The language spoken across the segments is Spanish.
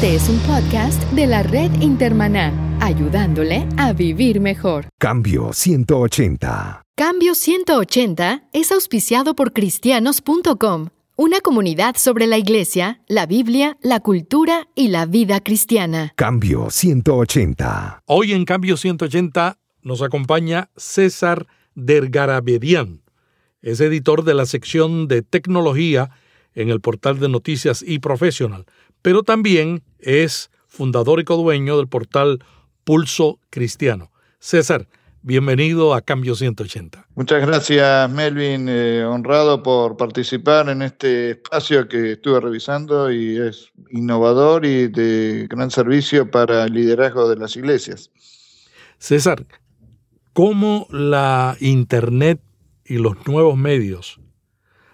Este es un podcast de la red Intermaná, ayudándole a vivir mejor. Cambio 180. Cambio 180 es auspiciado por cristianos.com, una comunidad sobre la iglesia, la Biblia, la cultura y la vida cristiana. Cambio 180. Hoy en Cambio 180 nos acompaña César Dergarabedian. Es editor de la sección de tecnología en el portal de noticias y profesional, pero también es fundador y codueño del portal Pulso Cristiano. César, bienvenido a Cambio 180. Muchas gracias, Melvin. Eh, honrado por participar en este espacio que estuve revisando y es innovador y de gran servicio para el liderazgo de las iglesias. César, ¿cómo la Internet y los nuevos medios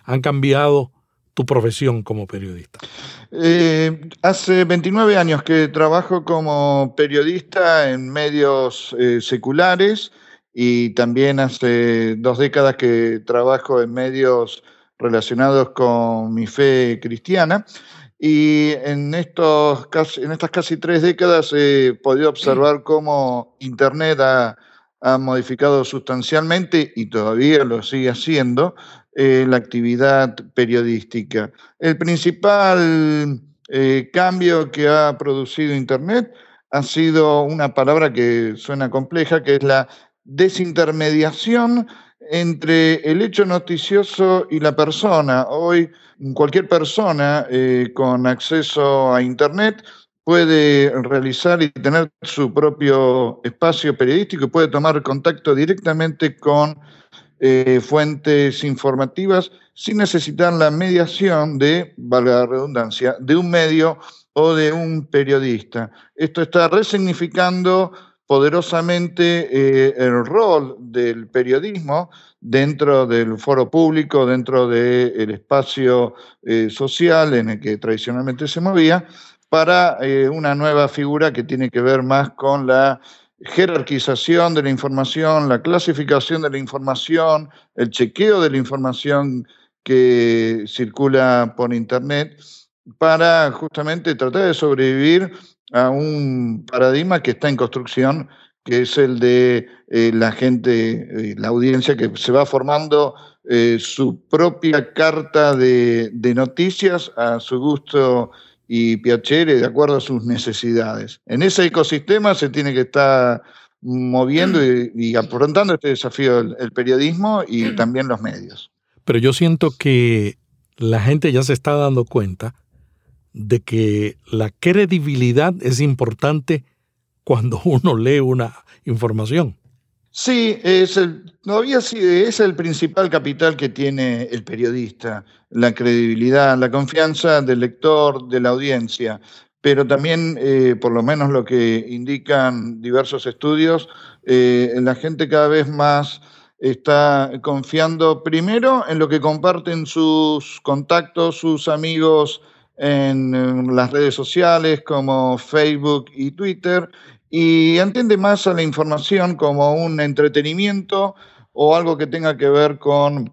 han cambiado tu profesión como periodista? Eh, hace 29 años que trabajo como periodista en medios eh, seculares y también hace dos décadas que trabajo en medios relacionados con mi fe cristiana. Y en, estos, en estas casi tres décadas he podido observar cómo Internet ha, ha modificado sustancialmente y todavía lo sigue haciendo eh, la actividad periodística. El principal eh, cambio que ha producido Internet ha sido una palabra que suena compleja, que es la desintermediación entre el hecho noticioso y la persona. Hoy cualquier persona eh, con acceso a Internet puede realizar y tener su propio espacio periodístico y puede tomar contacto directamente con eh, fuentes informativas sin necesitar la mediación de, valga la redundancia, de un medio o de un periodista. Esto está resignificando poderosamente eh, el rol del periodismo dentro del foro público, dentro del espacio eh, social en el que tradicionalmente se movía, para una nueva figura que tiene que ver más con la jerarquización de la información, la clasificación de la información, el chequeo de la información que circula por Internet, para justamente tratar de sobrevivir a un paradigma que está en construcción, que es el de eh, la gente, eh, la audiencia que se va formando eh, su propia carta de, de noticias a su gusto y Piacere de acuerdo a sus necesidades. En ese ecosistema se tiene que estar moviendo y, afrontando este desafío el, periodismo y también los medios. Pero yo siento que la gente ya se está dando cuenta de que la credibilidad es importante cuando uno lee una información. Sí, es el, todavía sí, es el principal capital que tiene el periodista, la credibilidad, la confianza del lector, de la audiencia, pero también, eh, por lo menos lo que indican diversos estudios, eh, la gente cada vez más está confiando primero en lo que comparten sus contactos, sus amigos en las redes sociales como Facebook y Twitter, y entiende más a la información como un entretenimiento o algo que tenga que ver con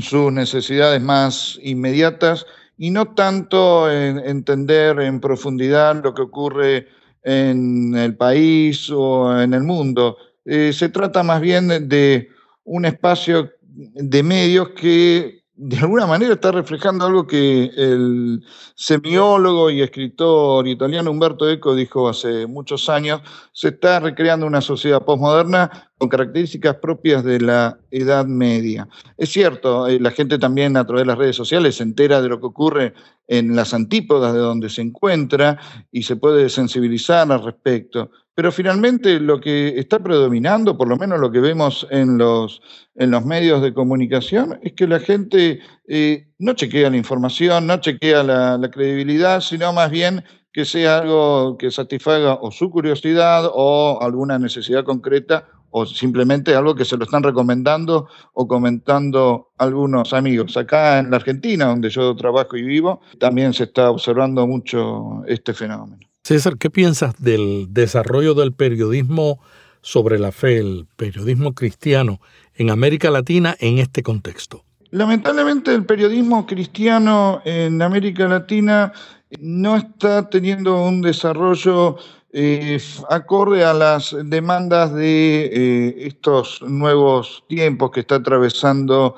sus necesidades más inmediatas y no tanto en entender en profundidad lo que ocurre en el país o en el mundo. Eh, se trata más bien de un espacio de medios que de alguna manera está reflejando algo que el semiólogo y escritor italiano Umberto Eco dijo hace muchos años, se está recreando una sociedad postmoderna con características propias de la Edad Media. Es cierto, eh, la gente también a través de las redes sociales se entera de lo que ocurre en las antípodas de donde se encuentra y se puede sensibilizar al respecto. Pero finalmente lo que está predominando, por lo menos lo que vemos en los, en los medios de comunicación, es que la gente eh, no chequea la información, no chequea la, la credibilidad, sino más bien que sea algo que satisfaga o su curiosidad o alguna necesidad concreta o simplemente algo que se lo están recomendando o comentando algunos amigos. Acá en la Argentina, donde yo trabajo y vivo, también se está observando mucho este fenómeno. César, ¿qué piensas del desarrollo del periodismo sobre la fe, el periodismo cristiano en América Latina en este contexto? Lamentablemente el periodismo cristiano en América Latina no está teniendo un desarrollo eh, acorde a las demandas de eh, estos nuevos tiempos que está atravesando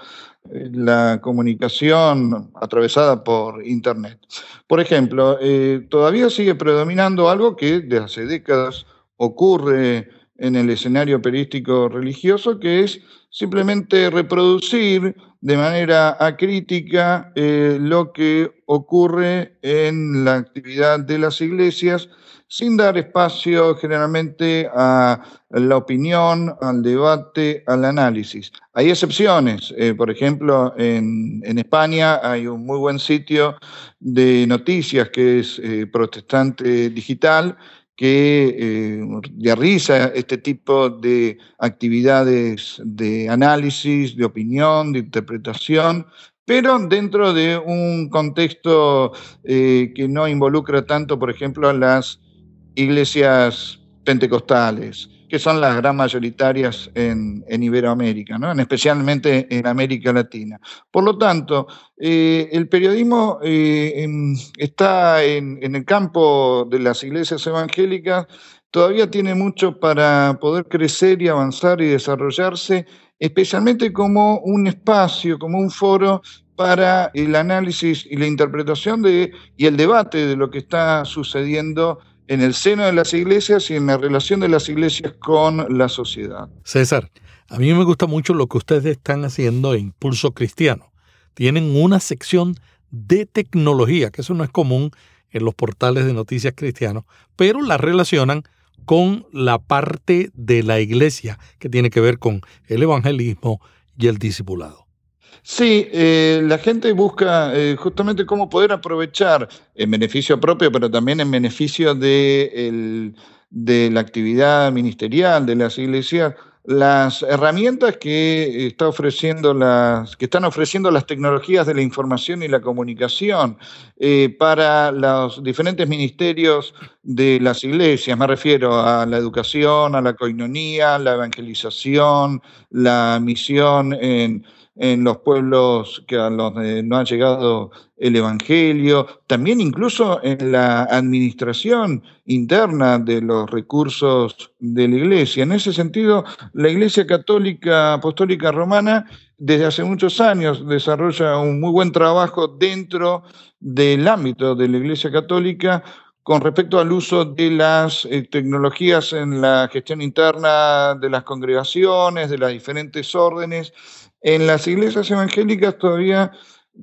la comunicación atravesada por Internet. Por ejemplo, todavía sigue predominando algo que desde hace décadas ocurre en el escenario periodístico religioso, que es simplemente reproducir de manera acrítica eh, lo que ocurre en la actividad de las iglesias, sin dar espacio generalmente a la opinión, al debate, al análisis. Hay excepciones, eh, por ejemplo, en, España hay un muy buen sitio de noticias que es eh, Protestante Digital, que eh, este tipo de actividades de análisis, de opinión, de interpretación, pero dentro de un contexto eh, que no involucra tanto, por ejemplo, a las iglesias pentecostales que son las gran mayoritarias en, Iberoamérica, ¿no? especialmente en América Latina. Por lo tanto, eh, el periodismo eh, está en, el campo de las iglesias evangélicas, todavía tiene mucho para poder crecer y avanzar y desarrollarse, especialmente como un espacio, como un foro para el análisis y la interpretación de, y el debate de lo que está sucediendo en el seno de las iglesias y en la relación de las iglesias con la sociedad. César, a mí me gusta mucho lo que ustedes están haciendo en Pulso Cristiano. Tienen una sección de tecnología, que eso no es común en los portales de noticias cristianos, pero la relacionan con la parte de la iglesia que tiene que ver con el evangelismo y el discipulado. Sí, eh, la gente busca eh, justamente cómo poder aprovechar en beneficio propio, pero también en beneficio de, la actividad ministerial de las iglesias, las herramientas que está ofreciendo las que están ofreciendo las tecnologías de la información y la comunicación eh, para los diferentes ministerios de las iglesias. Me refiero a la educación, a la coinonía, la evangelización, la misión en en los pueblos que a los no ha llegado el Evangelio, también incluso en la administración interna de los recursos de la Iglesia. En ese sentido, la Iglesia Católica Apostólica Romana desde hace muchos años desarrolla un muy buen trabajo dentro del ámbito de la Iglesia Católica con respecto al uso de las eh, tecnologías en la gestión interna de las congregaciones, de las diferentes órdenes, en las iglesias evangélicas todavía,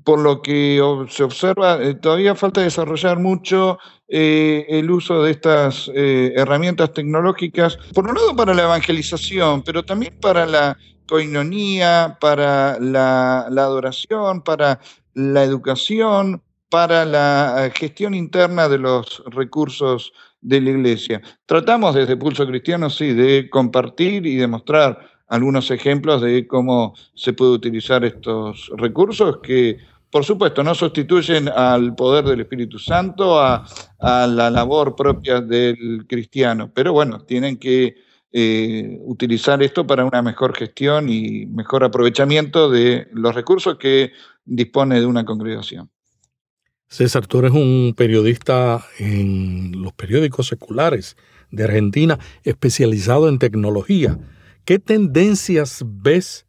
por lo que se observa, eh, todavía falta desarrollar mucho eh, el uso de estas eh, herramientas tecnológicas, por un lado para la evangelización, pero también para la coinonía, para la, adoración, para la educación, para la gestión interna de los recursos de la iglesia. Tratamos desde Pulso Cristiano, sí, de compartir y demostrar algunos ejemplos de cómo se puede utilizar estos recursos que, por supuesto, no sustituyen al poder del Espíritu Santo, a, la labor propia del cristiano, pero bueno, tienen que eh, utilizar esto para una mejor gestión y mejor aprovechamiento de los recursos que dispone de una congregación. César, tú eres un periodista en los periódicos seculares de Argentina especializado en tecnología. ¿Qué tendencias ves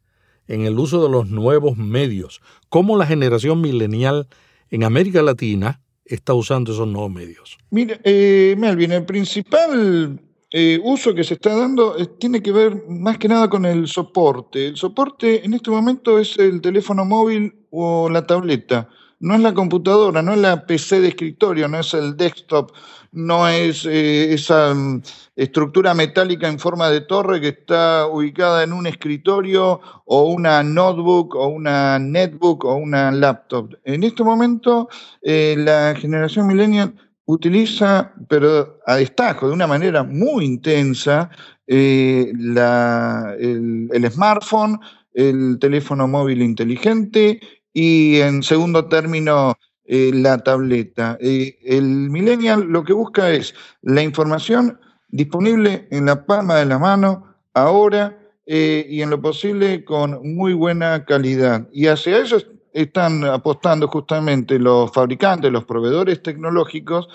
en el uso de los nuevos medios? ¿Cómo la generación milenial en América Latina está usando esos nuevos medios? Mira, eh, Melvin, el principal eh, uso que se está dando eh, tiene que ver más que nada con el soporte. El soporte en este momento es el teléfono móvil o la tableta no es la computadora, no es la PC de escritorio, no es el desktop, no es eh, esa mm, estructura metálica en forma de torre que está ubicada en un escritorio o una notebook o una netbook o una laptop. En este momento eh, la generación millennial utiliza, pero a destajo, de una manera muy intensa, eh, el smartphone, el teléfono móvil inteligente y en segundo término eh, la tableta. Eh, el millennial lo que busca es la información disponible en la palma de la mano ahora eh, y en lo posible con muy buena calidad. Y hacia eso están apostando justamente los fabricantes, los proveedores tecnológicos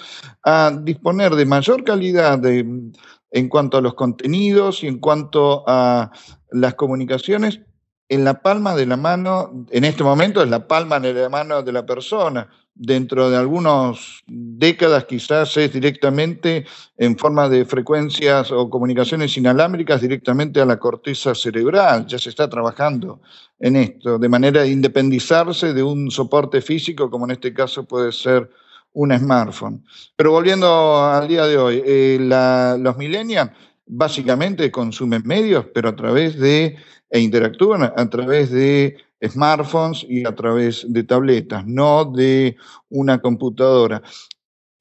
a disponer de mayor calidad en cuanto a los contenidos y en cuanto a las comunicaciones en la palma de la mano, en este momento es la palma de la mano de la persona. Dentro de algunas décadas quizás es directamente en forma de frecuencias o comunicaciones inalámbricas directamente a la corteza cerebral. Ya se está trabajando en esto, de manera de independizarse de un soporte físico, como en este caso puede ser un smartphone. Pero volviendo al día de hoy, eh, los millennials básicamente consumen medios, pero a través de e interactúan a través de smartphones y a través de tabletas, no de una computadora.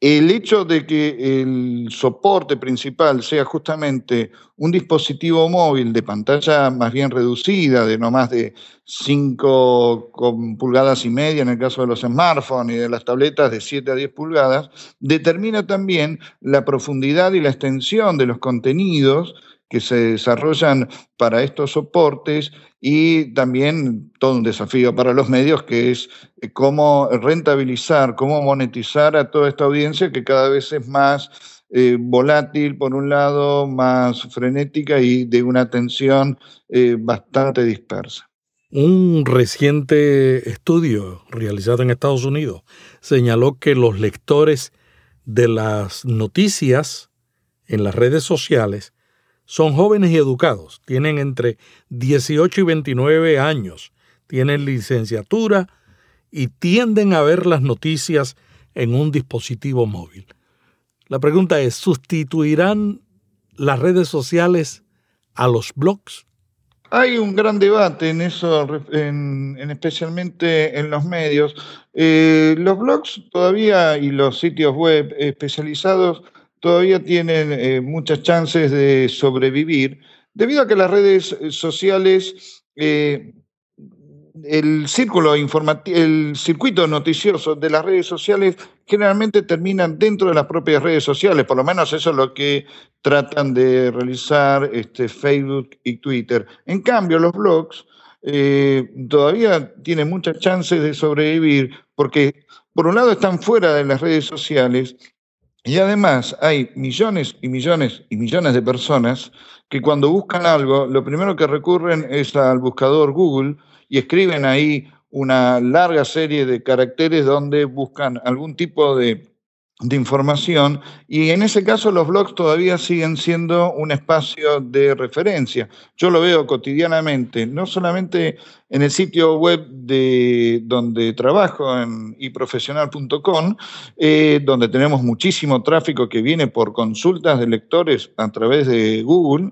El hecho de que el soporte principal sea justamente un dispositivo móvil de pantalla más bien reducida, de no más de 5 pulgadas y media en el caso de los smartphones y de las tabletas de 7 a 10 pulgadas, determina también la profundidad y la extensión de los contenidos que se desarrollan para estos soportes y también todo un desafío para los medios que es eh, cómo rentabilizar, cómo monetizar a toda esta audiencia que cada vez es más eh, volátil por un lado, más frenética y de una atención eh, bastante dispersa. Un reciente estudio realizado en Estados Unidos señaló que los lectores de las noticias en las redes sociales son jóvenes y educados, tienen entre 18 y 29 años, tienen licenciatura y tienden a ver las noticias en un dispositivo móvil. La pregunta es, ¿sustituirán las redes sociales a los blogs? Hay un gran debate en eso, en, especialmente en los medios. Eh, los blogs todavía y los sitios web especializados todavía tienen eh, muchas chances de sobrevivir, debido a que las redes eh, sociales, eh, el círculo el circuito noticioso de las redes sociales generalmente terminan dentro de las propias redes sociales, por lo menos eso es lo que tratan de realizar este, Facebook y Twitter. En cambio, los blogs todavía tienen muchas chances de sobrevivir porque, por un lado, están fuera de las redes sociales y además hay millones y millones y millones de personas que cuando buscan algo, lo primero que recurren es al buscador Google y escriben ahí una larga serie de caracteres donde buscan algún tipo de de información y en ese caso los blogs todavía siguen siendo un espacio de referencia. Yo lo veo cotidianamente, no solamente en el sitio web de donde trabajo, en iprofesional.com, eh, donde tenemos muchísimo tráfico que viene por consultas de lectores a través de Google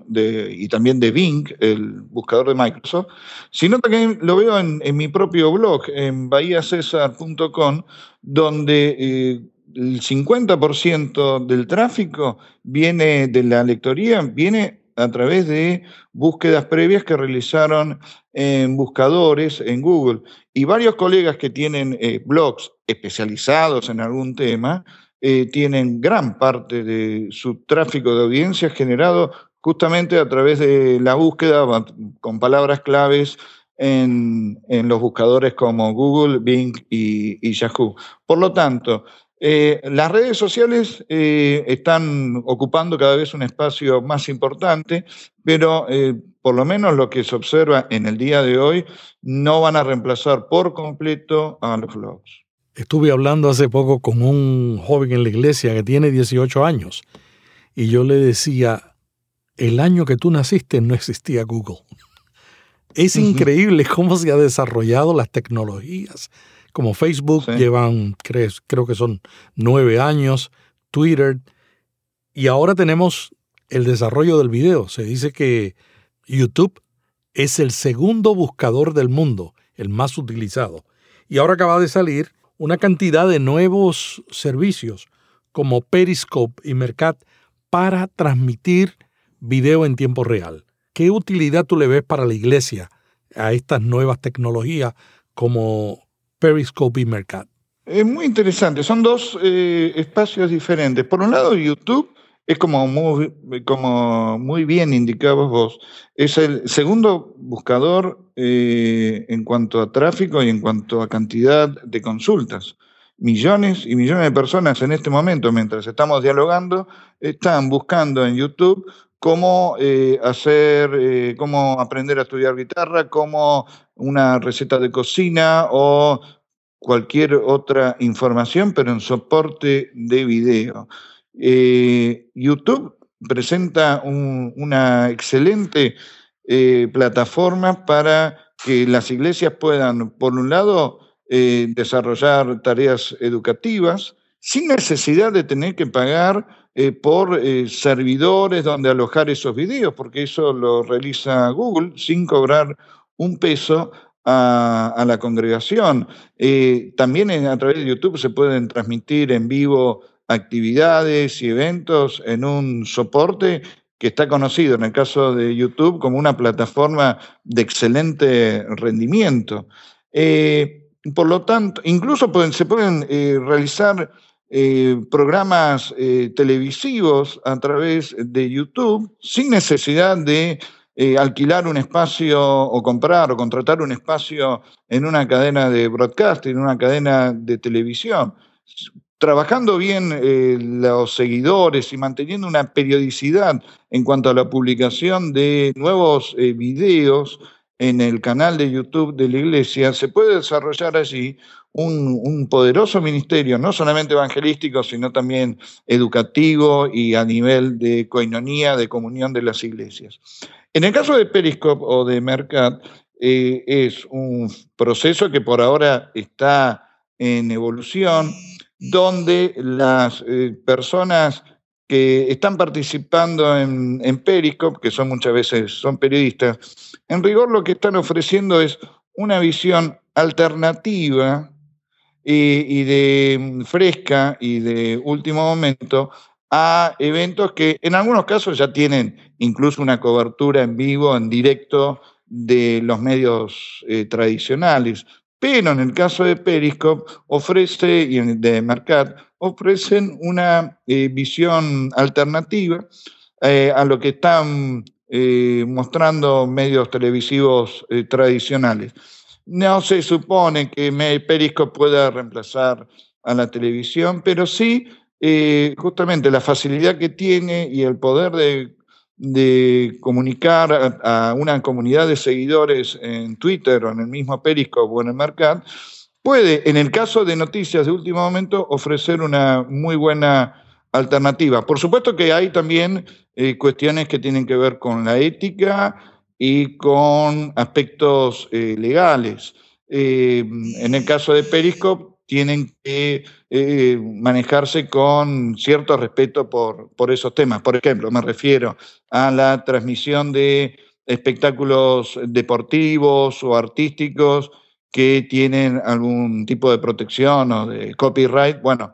y también de Bing, el buscador de Microsoft, sino también lo veo en, mi propio blog, en bahiacesar.com, donde... Eh, el 50% del tráfico viene de la lectoría, viene a través de búsquedas previas que realizaron en buscadores en Google. Y varios colegas que tienen eh, blogs especializados en algún tema, eh, tienen gran parte de su tráfico de audiencia generado justamente a través de la búsqueda con palabras claves en, los buscadores como Google, Bing y Yahoo. Por lo tanto, eh, las redes sociales eh, están ocupando cada vez un espacio más importante, pero eh, por lo menos lo que se observa en el día de hoy no van a reemplazar por completo a los blogs. Estuve hablando hace poco con un joven en la iglesia que tiene 18 años y yo le decía, el año que tú naciste no existía Google. Es increíble cómo se ha desarrollado las tecnologías como Facebook llevan, creo que son nueve años, Twitter, y ahora tenemos el desarrollo del video. Se dice que YouTube es el segundo buscador del mundo, el más utilizado. Y ahora acaba de salir una cantidad de nuevos servicios como Periscope y Mercat para transmitir video en tiempo real. ¿Qué utilidad tú le ves para la iglesia a estas nuevas tecnologías como Periscope y Mercat? Es muy interesante, son dos eh, espacios diferentes. Por un lado, YouTube es como muy, como muy bien indicabas vos, es el segundo buscador eh, en cuanto a tráfico y en cuanto a cantidad de consultas. Millones y millones de personas en este momento, mientras estamos dialogando, están buscando en YouTube cómo eh, hacer, eh, cómo aprender a estudiar guitarra, cómo una receta de cocina o cualquier otra información, pero en soporte de video. Eh, YouTube presenta una excelente plataforma para que las iglesias puedan, por un lado, desarrollar tareas educativas sin necesidad de tener que pagar eh, por eh, servidores donde alojar esos videos, porque eso lo realiza Google sin cobrar un peso a, la congregación. Eh, también a través de YouTube se pueden transmitir en vivo actividades y eventos en un soporte que está conocido en el caso de YouTube como una plataforma de excelente rendimiento. por lo tanto, incluso se pueden realizar eh, programas eh, televisivos a través de YouTube sin necesidad de eh, alquilar un espacio o comprar o contratar un espacio en una cadena de broadcasting, en una cadena de televisión. Trabajando bien los seguidores y manteniendo una periodicidad en cuanto a la publicación de nuevos videos en el canal de YouTube de la iglesia, se puede desarrollar allí un, poderoso ministerio, no solamente evangelístico, sino también educativo y a nivel de coinonía, de comunión de las iglesias. En el caso de Periscope o de Mercat, eh, es un proceso que por ahora está en evolución, donde las eh, personas que están participando en, Periscope, que son muchas veces son periodistas, en rigor lo que están ofreciendo es una visión alternativa y, de fresca y de último momento a eventos que en algunos casos ya tienen incluso una cobertura en vivo, en directo de los medios eh, tradicionales. Pero en el caso de Periscope ofrece, y de Mercat, ofrecen una eh, visión alternativa eh, a lo que están mostrando medios televisivos tradicionales. No se supone que Periscope pueda reemplazar a la televisión, pero sí eh, justamente la facilidad que tiene y el poder de, comunicar a, una comunidad de seguidores en Twitter o en el mismo Periscope o en el Mercat, puede, en el caso de noticias de último momento, ofrecer una muy buena alternativa. Por supuesto que hay también eh, cuestiones que tienen que ver con la ética, y con aspectos eh, legales. Eh, en el caso de Periscope, tienen que manejarse con cierto respeto por, por esos temas. Por ejemplo, me refiero a la transmisión de espectáculos deportivos o artísticos que tienen algún tipo de protección o de copyright. Bueno,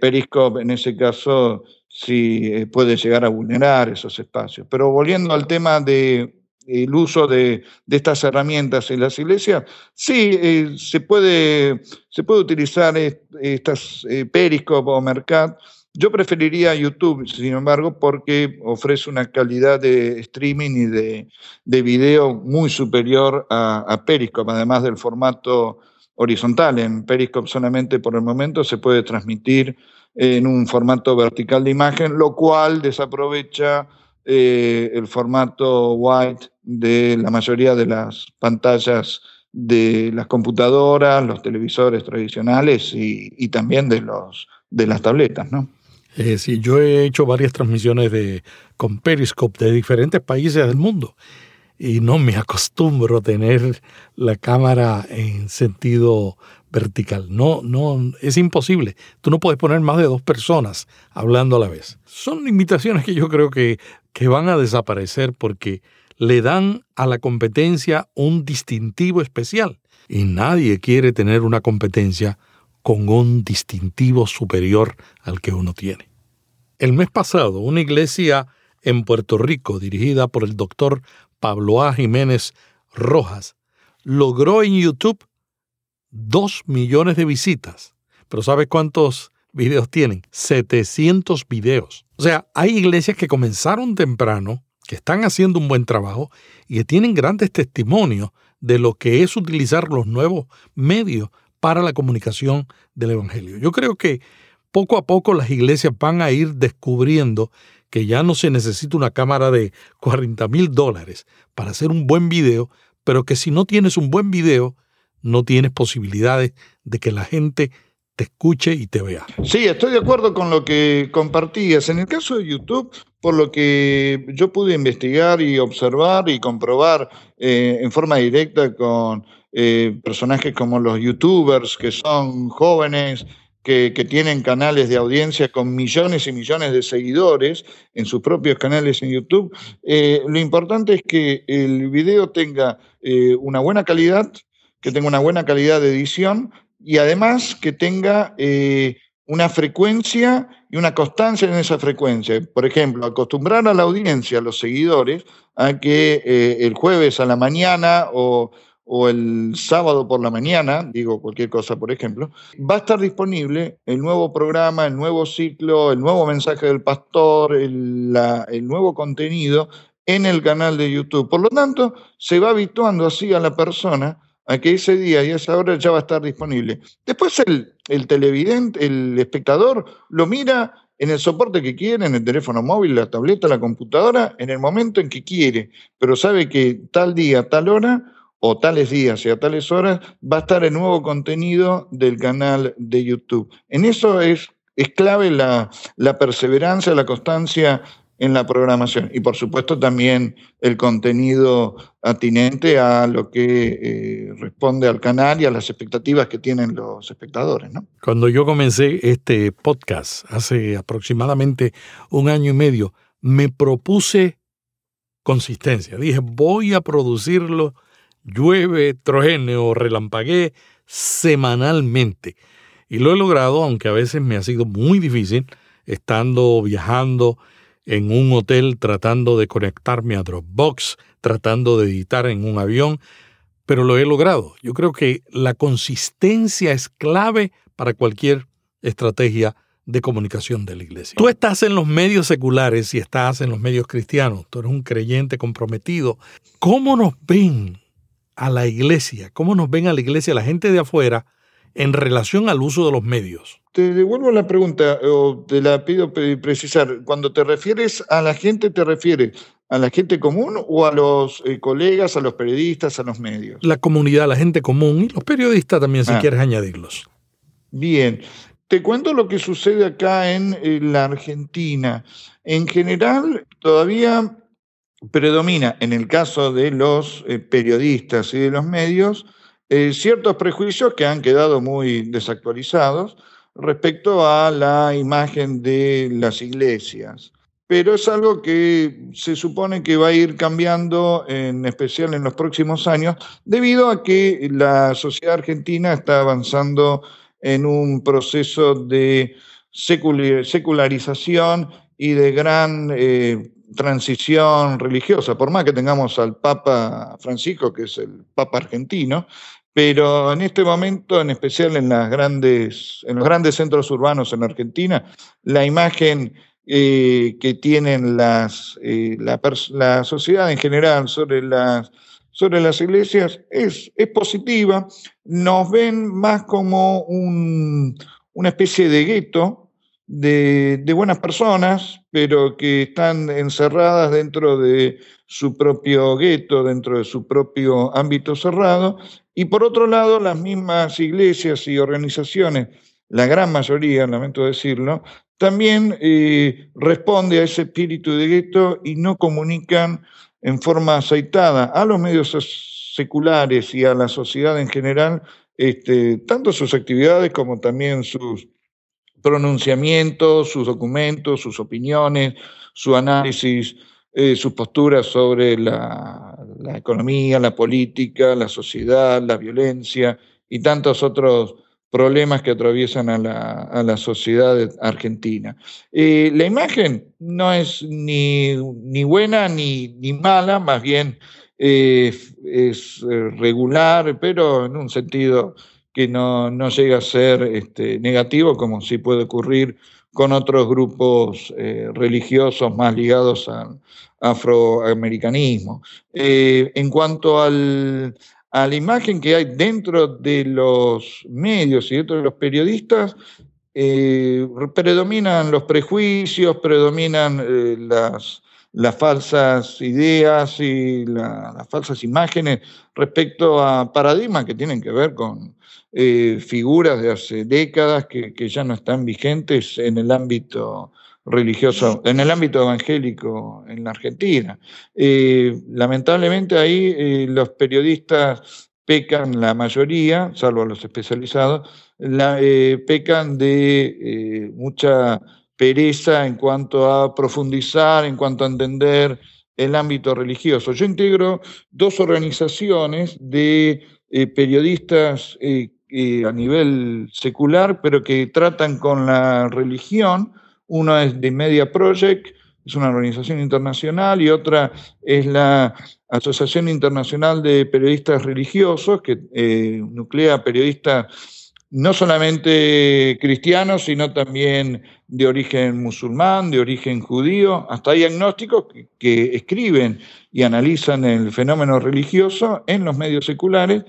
Periscope en ese caso sí puede llegar a vulnerar esos espacios. Pero volviendo al tema de el uso de, estas herramientas en las iglesias, sí, eh, se, puede, se puede utilizar estas eh, Periscope o Mercat. Yo preferiría YouTube, sin embargo, porque ofrece una calidad de streaming y de, de video muy superior a, Periscope, además del formato horizontal. En Periscope solamente por el momento se puede transmitir en un formato vertical de imagen, lo cual desaprovecha eh, el formato white de la mayoría de las pantallas de las computadoras, los televisores tradicionales y, también de, los, de las tabletas, ¿no? Sí, yo he hecho varias transmisiones de, con Periscope de diferentes países del mundo y no me acostumbro a tener la cámara en sentido vertical. No, no, es imposible. Tú no puedes poner más de dos personas hablando a la vez. Son limitaciones que yo creo que, que van a desaparecer porque le dan a la competencia un distintivo especial. Y nadie quiere tener una competencia con un distintivo superior al que uno tiene. El mes pasado, una iglesia en Puerto Rico, dirigida por el doctor Pablo A. Jiménez Rojas, logró en YouTube dos millones de visitas. Pero ¿sabe cuántos videos tienen? 700 videos. O sea, hay iglesias que comenzaron temprano, que están haciendo un buen trabajo y que tienen grandes testimonios de lo que es utilizar los nuevos medios para la comunicación del Evangelio. Yo creo que poco a poco las iglesias van a ir descubriendo que ya no se necesita una cámara de 40 mil dólares para hacer un buen video, pero que si no tienes un buen video, no tienes posibilidades de que la gente te escuche y te vea. Sí, estoy de acuerdo con lo que compartías. En el caso de YouTube, por lo que yo pude investigar y observar y comprobar eh, en forma directa con eh, personajes como los youtubers, que son jóvenes, que, tienen canales de audiencia con millones y millones de seguidores en sus propios canales en YouTube, eh, lo importante es que el video tenga una buena calidad, que tenga una buena calidad de edición, y además que tenga eh, una frecuencia y una constancia en esa frecuencia. Por ejemplo, acostumbrar a la audiencia, a los seguidores, a que eh, el jueves a la mañana o, el sábado por la mañana, digo cualquier cosa por ejemplo, va a estar disponible el nuevo programa, el nuevo ciclo, el nuevo mensaje del pastor, el, el nuevo contenido en el canal de YouTube. Por lo tanto, se va habituando así a la persona a que ese día y esa hora ya va a estar disponible. Después el, el televidente, el espectador, lo mira en el soporte que quiere, en el teléfono móvil, la tableta, la computadora, en el momento en que quiere, pero sabe que tal día, tal hora, o tales días y a tales horas, va a estar el nuevo contenido del canal de YouTube. En eso es, es clave la, la perseverancia, la constancia en la programación y por supuesto también el contenido atinente a lo que eh, responde al canal y a las expectativas que tienen los espectadores. Cuando yo comencé este podcast hace aproximadamente un año y medio, me propuse consistencia. Dije, voy a producirlo, llueve, trojene o semanalmente. Y lo he logrado, aunque a veces me ha sido muy difícil, estando viajando en un hotel tratando de conectarme a Dropbox, tratando de editar en un avión, pero lo he logrado. Yo creo que la consistencia es clave para cualquier estrategia de comunicación de la iglesia. Tú estás en los medios seculares y estás en los medios cristianos, tú eres un creyente comprometido. ¿Cómo nos ven a la iglesia? ¿Cómo nos ven a la iglesia la gente de afuera en relación al uso de los medios? Te devuelvo la pregunta, o te la pido precisar. Cuando te refieres a la gente, ¿te refieres a la gente común o a los eh, colegas, a los periodistas, a los medios? La comunidad, la gente común y los periodistas también, si ah. quieres añadirlos. Bien. Te cuento lo que sucede acá en, la Argentina. En general, todavía predomina, en el caso de los eh, periodistas y de los medios, eh, ciertos prejuicios que han quedado muy desactualizados respecto a la imagen de las iglesias. Pero es algo que se supone que va a ir cambiando, en especial en los próximos años, debido a que la sociedad argentina está avanzando en un proceso de secularización y de gran eh, transición religiosa. Por más que tengamos al Papa Francisco, que es el Papa argentino, pero en este momento, en especial en, las grandes, en los grandes centros urbanos en Argentina, la imagen eh, que tienen las, eh, la, sociedad en general sobre las, iglesias es, es positiva. Nos ven más como una especie de gueto de, buenas personas, pero que están encerradas dentro de su propio gueto, dentro de su propio ámbito cerrado, y por otro lado, las mismas iglesias y organizaciones, la gran mayoría, lamento decirlo, también eh, responde a ese espíritu de gueto y no comunican en forma aceitada a los medios seculares y a la sociedad en general, este, tanto sus actividades como también sus pronunciamientos, sus documentos, sus opiniones, su análisis eh, sus posturas sobre la, economía, la política, la sociedad, la violencia y tantos otros problemas que atraviesan a la, sociedad argentina. Eh, la imagen no es ni, buena ni, ni, mala, más bien es regular, pero en un sentido que no, llega a ser este, negativo, como sí puede ocurrir con otros grupos eh, religiosos más ligados al afroamericanismo. Eh, en cuanto al, a la imagen que hay dentro de los medios y dentro de los periodistas, eh, predominan los prejuicios, predominan las, las falsas ideas y las falsas imágenes respecto a paradigmas que tienen que ver con eh, figuras de hace décadas que, ya no están vigentes en el ámbito religioso, en el ámbito evangélico en la Argentina. Eh, lamentablemente ahí eh, los periodistas pecan, la mayoría, salvo los especializados, pecan de mucha pereza en cuanto a profundizar, en cuanto a entender el ámbito religioso. Yo integro dos organizaciones de periodistas a nivel secular, pero que tratan con la religión. Uno es de Media Project, es una organización internacional, y otra es la Asociación Internacional de Periodistas Religiosos, que eh, nuclea periodistas no solamente cristianos, sino también de origen musulmán, de origen judío, hasta hay agnósticos que escriben y analizan el fenómeno religioso en los medios seculares.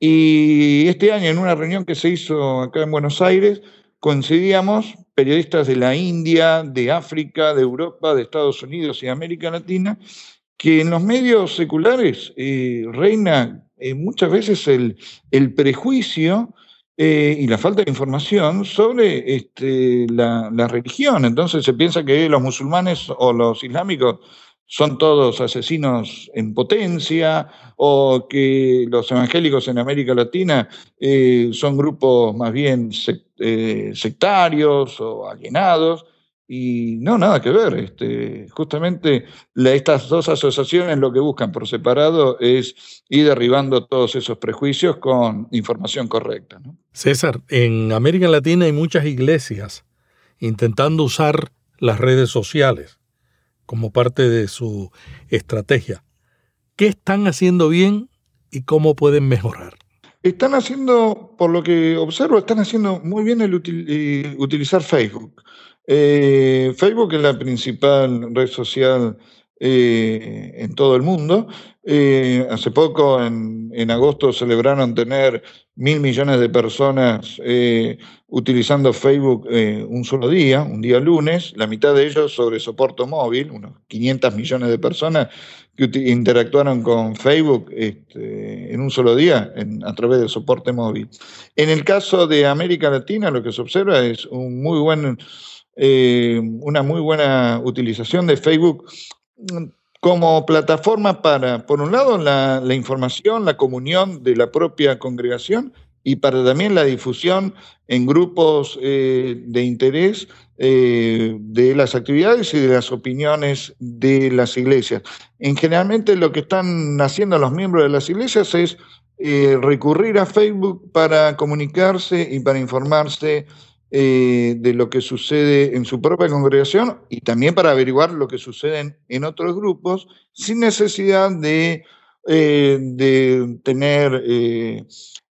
Y este año, en una reunión que se hizo acá en Buenos Aires, coincidíamos periodistas de la India, de África, de Europa, de Estados Unidos y América Latina, que en los medios seculares eh, reina eh, muchas veces el, prejuicio eh, y la falta de información sobre este, la, religión. Entonces se piensa que los musulmanes o los islámicos son todos asesinos en potencia o que los evangélicos en América Latina eh, son grupos más bien eh, sectarios o alienados. Y no, nada que ver. Este, justamente estas dos asociaciones lo que buscan por separado es ir derribando todos esos prejuicios con información correcta. César, en América Latina hay muchas iglesias intentando usar las redes sociales como parte de su estrategia. ¿Qué están haciendo bien y cómo pueden mejorar? Están haciendo, por lo que observo, están haciendo muy bien el eh, utilizar Facebook. Eh, Facebook es la principal red social eh, en todo el mundo. hace poco, en, agosto, celebraron tener mil millones de personas utilizando Facebook eh, un solo día, un día lunes, la mitad de ellos sobre soporte móvil, unos 500 millones de personas que interactuaron con Facebook este, en un solo día a través del soporte móvil. En el caso de América Latina, lo que se observa es un muy buen, eh, una muy buena utilización de Facebook como plataforma para, por un lado, la, información, la comunión de la propia congregación, y para también la difusión en grupos eh, de interés eh, de las actividades y de las opiniones de las iglesias. En generalmente lo que están haciendo los miembros de las iglesias es recurrir a Facebook para comunicarse y para informarse de lo que sucede en su propia congregación y también para averiguar lo que sucede en, otros grupos sin necesidad de, de tener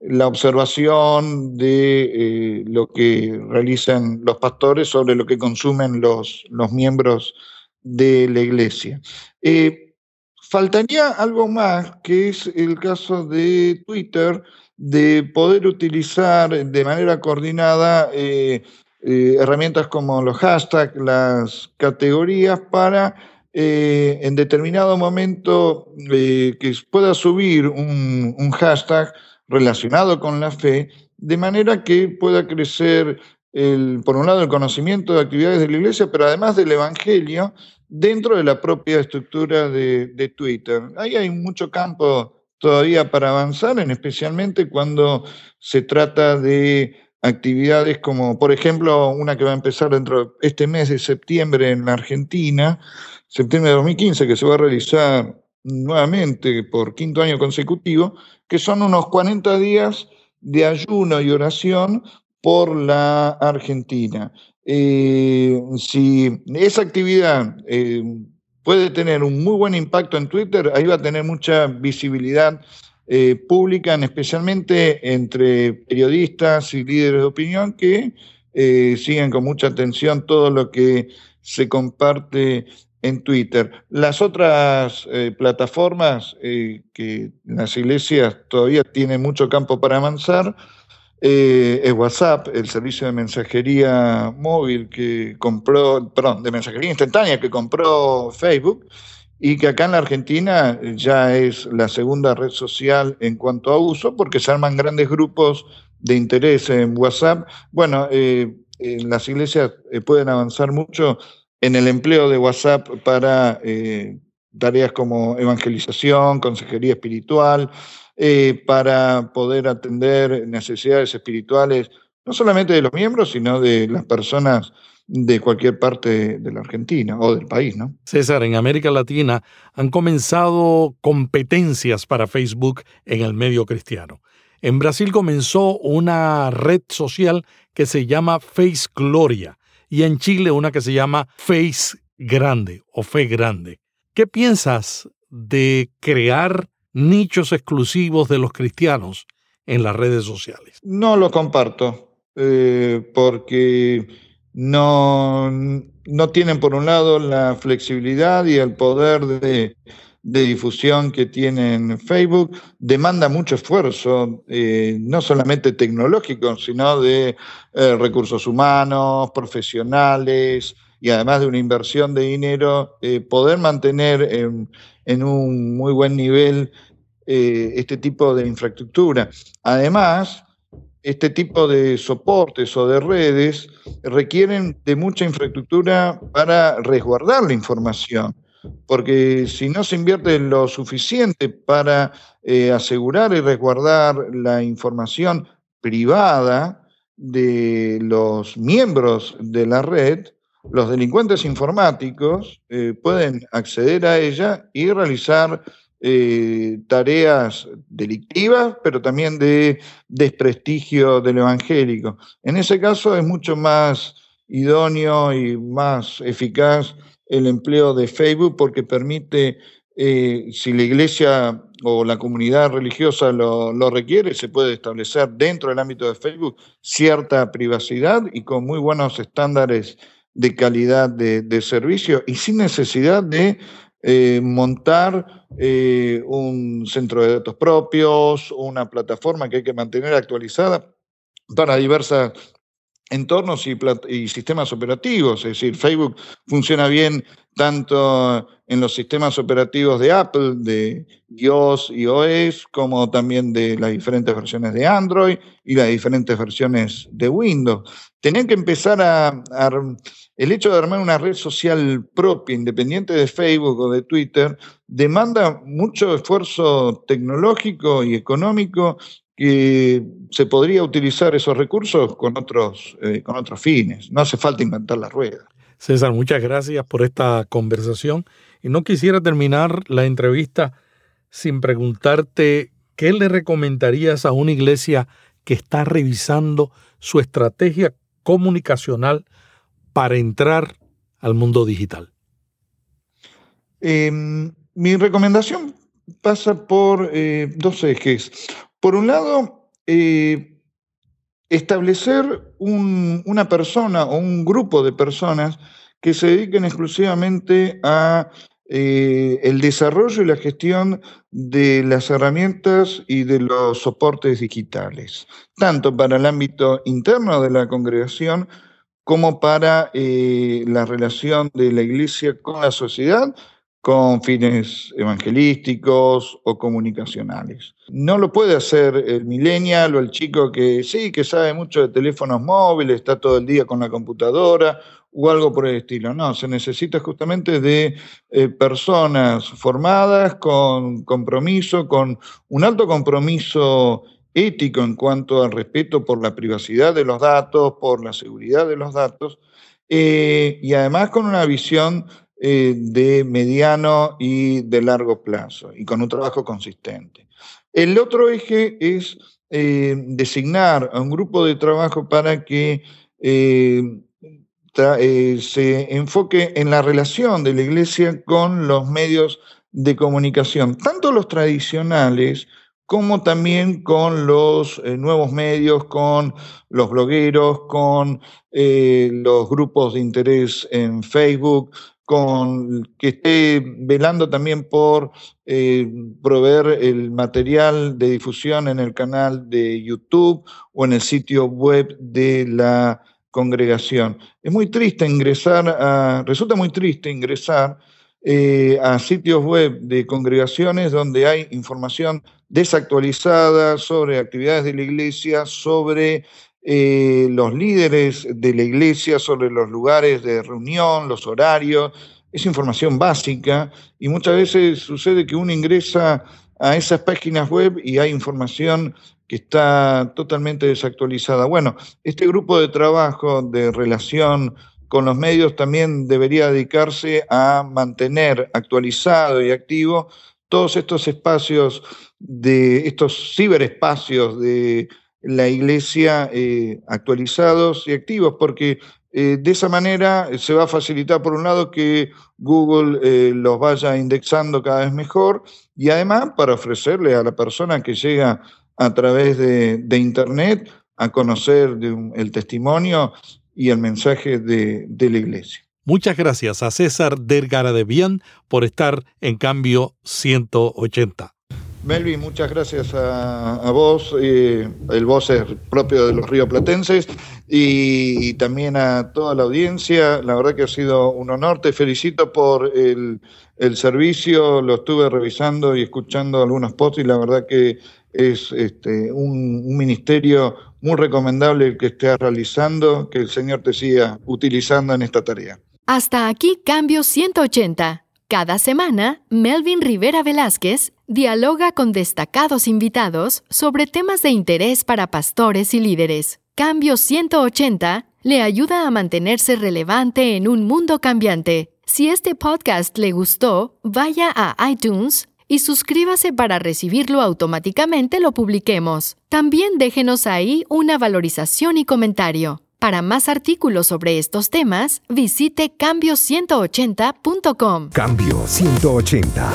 la observación de eh, lo que realizan los pastores sobre lo que consumen los, los miembros de la iglesia. Eh, faltaría algo más, que es el caso de Twitter, de poder utilizar de manera coordinada eh, herramientas como los hashtags, las categorías para en determinado momento que pueda subir un, un hashtag relacionado con la fe, de manera que pueda crecer, el, por un lado, el conocimiento de actividades de la Iglesia, pero además del Evangelio, dentro de la propia estructura de, Twitter. Ahí hay mucho campo todavía para avanzar, en especialmente cuando se trata de actividades como, por ejemplo, una que va a empezar dentro de este mes de septiembre en la Argentina, septiembre de 2015, que se va a realizar nuevamente por quinto año consecutivo, que son unos 40 días de ayuno y oración por la Argentina. Eh, si esa actividad eh, puede tener un muy buen impacto en Twitter, ahí va a tener mucha visibilidad eh, publican especialmente entre periodistas y líderes de opinión que eh, siguen con mucha atención todo lo que se comparte en Twitter. Las otras eh, plataformas que las iglesias todavía tienen mucho campo para avanzar es WhatsApp, el servicio de mensajería móvil que compró, perdón, de mensajería instantánea que compró Facebook y que acá en la Argentina ya es la segunda red social en cuanto a uso, porque se arman grandes grupos de interés en WhatsApp. Bueno, eh, las iglesias eh, pueden avanzar mucho en el empleo de WhatsApp para eh, tareas como evangelización, consejería espiritual, para poder atender necesidades espirituales, no solamente de los miembros, sino de las personas de cualquier parte de la Argentina o del país, ¿no? César, en América Latina han comenzado competencias para Facebook en el medio cristiano. En Brasil comenzó una red social que se llama Face Gloria y en Chile una que se llama Face Grande o Fe Grande. ¿Qué piensas de crear nichos exclusivos de los cristianos en las redes sociales? No lo comparto, eh, porque no, no tienen por un lado la flexibilidad y el poder de, difusión que tienen Facebook, demanda mucho esfuerzo, eh, no solamente tecnológico, sino de eh, recursos humanos, profesionales y además de una inversión de dinero, eh, poder mantener en, un muy buen nivel este tipo de infraestructura. Además, este tipo de soportes o de redes requieren de mucha infraestructura para resguardar la información, porque si no se invierte lo suficiente para eh, asegurar y resguardar la información privada de los miembros de la red, los delincuentes informáticos eh, pueden acceder a ella y realizar eh, tareas delictivas, pero también de desprestigio del evangélico. En ese caso es mucho más idóneo y más eficaz el empleo de Facebook porque permite, eh, si la iglesia o la comunidad religiosa lo, requiere, se puede establecer dentro del ámbito de Facebook cierta privacidad y con muy buenos estándares de calidad de servicio y sin necesidad de eh, montar eh, un centro de datos propios, una plataforma que hay que mantener actualizada para diversos entornos y, sistemas operativos. Es decir, Facebook funciona bien tanto en los sistemas operativos de Apple, de iOS y OS, como también de las diferentes versiones de Android y las diferentes versiones de Windows. Tenían que empezar a el hecho de armar una red social propia, independiente de Facebook o de Twitter, demanda mucho esfuerzo tecnológico y económico que se podría utilizar esos recursos con otros, eh, con otros fines. No hace falta inventar la rueda. César, muchas gracias por esta conversación. Y no quisiera terminar la entrevista sin preguntarte qué le recomendarías a una iglesia que está revisando su estrategia comunicacional para entrar al mundo digital? Em, mi recomendación pasa por eh, dos ejes. Por un lado, eh, establecer una persona o un grupo de personas que se dediquen exclusivamente a eh, el desarrollo y la gestión de las herramientas y de los soportes digitales, tanto para el ámbito interno de la congregación como para eh, la relación de la iglesia con la sociedad con fines evangelísticos o comunicacionales. No lo puede hacer el millennial o el chico que sí, que sabe mucho de teléfonos móviles, está todo el día con la computadora o algo por el estilo. No, se necesita justamente de eh, personas formadas con compromiso, con un alto compromiso ético en cuanto al respeto por la privacidad de los datos, por la seguridad de los datos, eh, y además con una visión eh, de mediano y de largo plazo, y con un trabajo consistente. El otro eje es designar a un grupo de trabajo para que se enfoque en la relación de la iglesia con los medios de comunicación, tanto los tradicionales, como también con los eh, nuevos medios, con los blogueros, con eh, los grupos de interés en Facebook, con que esté velando también por eh, proveer el material de difusión en el canal de YouTube o en el sitio web de la congregación. Es muy triste ingresar a, resulta muy triste ingresar eh, a sitios web de congregaciones donde hay información desactualizada sobre actividades de la iglesia, sobre eh, los líderes de la iglesia sobre los lugares de reunión, los horarios, es información básica y muchas veces sucede que uno ingresa a esas páginas web y hay información que está totalmente desactualizada. Bueno, este grupo de trabajo de relación con los medios también debería dedicarse a mantener actualizado y activo todos estos espacios de estos ciberespacios de la iglesia eh, actualizados y activos, porque eh, de esa manera se va a facilitar, por un lado, que Google eh, los vaya indexando cada vez mejor y además para ofrecerle a la persona que llega a través de, Internet a conocer el testimonio y el mensaje de, de la iglesia. Muchas gracias a César Dergara de Bien por estar en Cambio 180. Melvin, muchas gracias a, vos. El voz es propio de los ríos platenses y, también a toda la audiencia. La verdad que ha sido un honor. Te felicito por el, servicio. Lo estuve revisando y escuchando algunos posts y la verdad que es este, un, ministerio muy recomendable el que estés realizando. Que el Señor te siga utilizando en esta tarea. Hasta aquí Cambio 180. Cada semana, Melvin Rivera Velázquez dialoga con destacados invitados sobre temas de interés para pastores y líderes. Cambio 180 le ayuda a mantenerse relevante en un mundo cambiante. Si este podcast le gustó, vaya a iTunes y suscríbase para recibirlo automáticamente lo publiquemos. También déjenos ahí una valorización y comentario. Para más artículos sobre estos temas, visite cambio180.com. Cambio 180.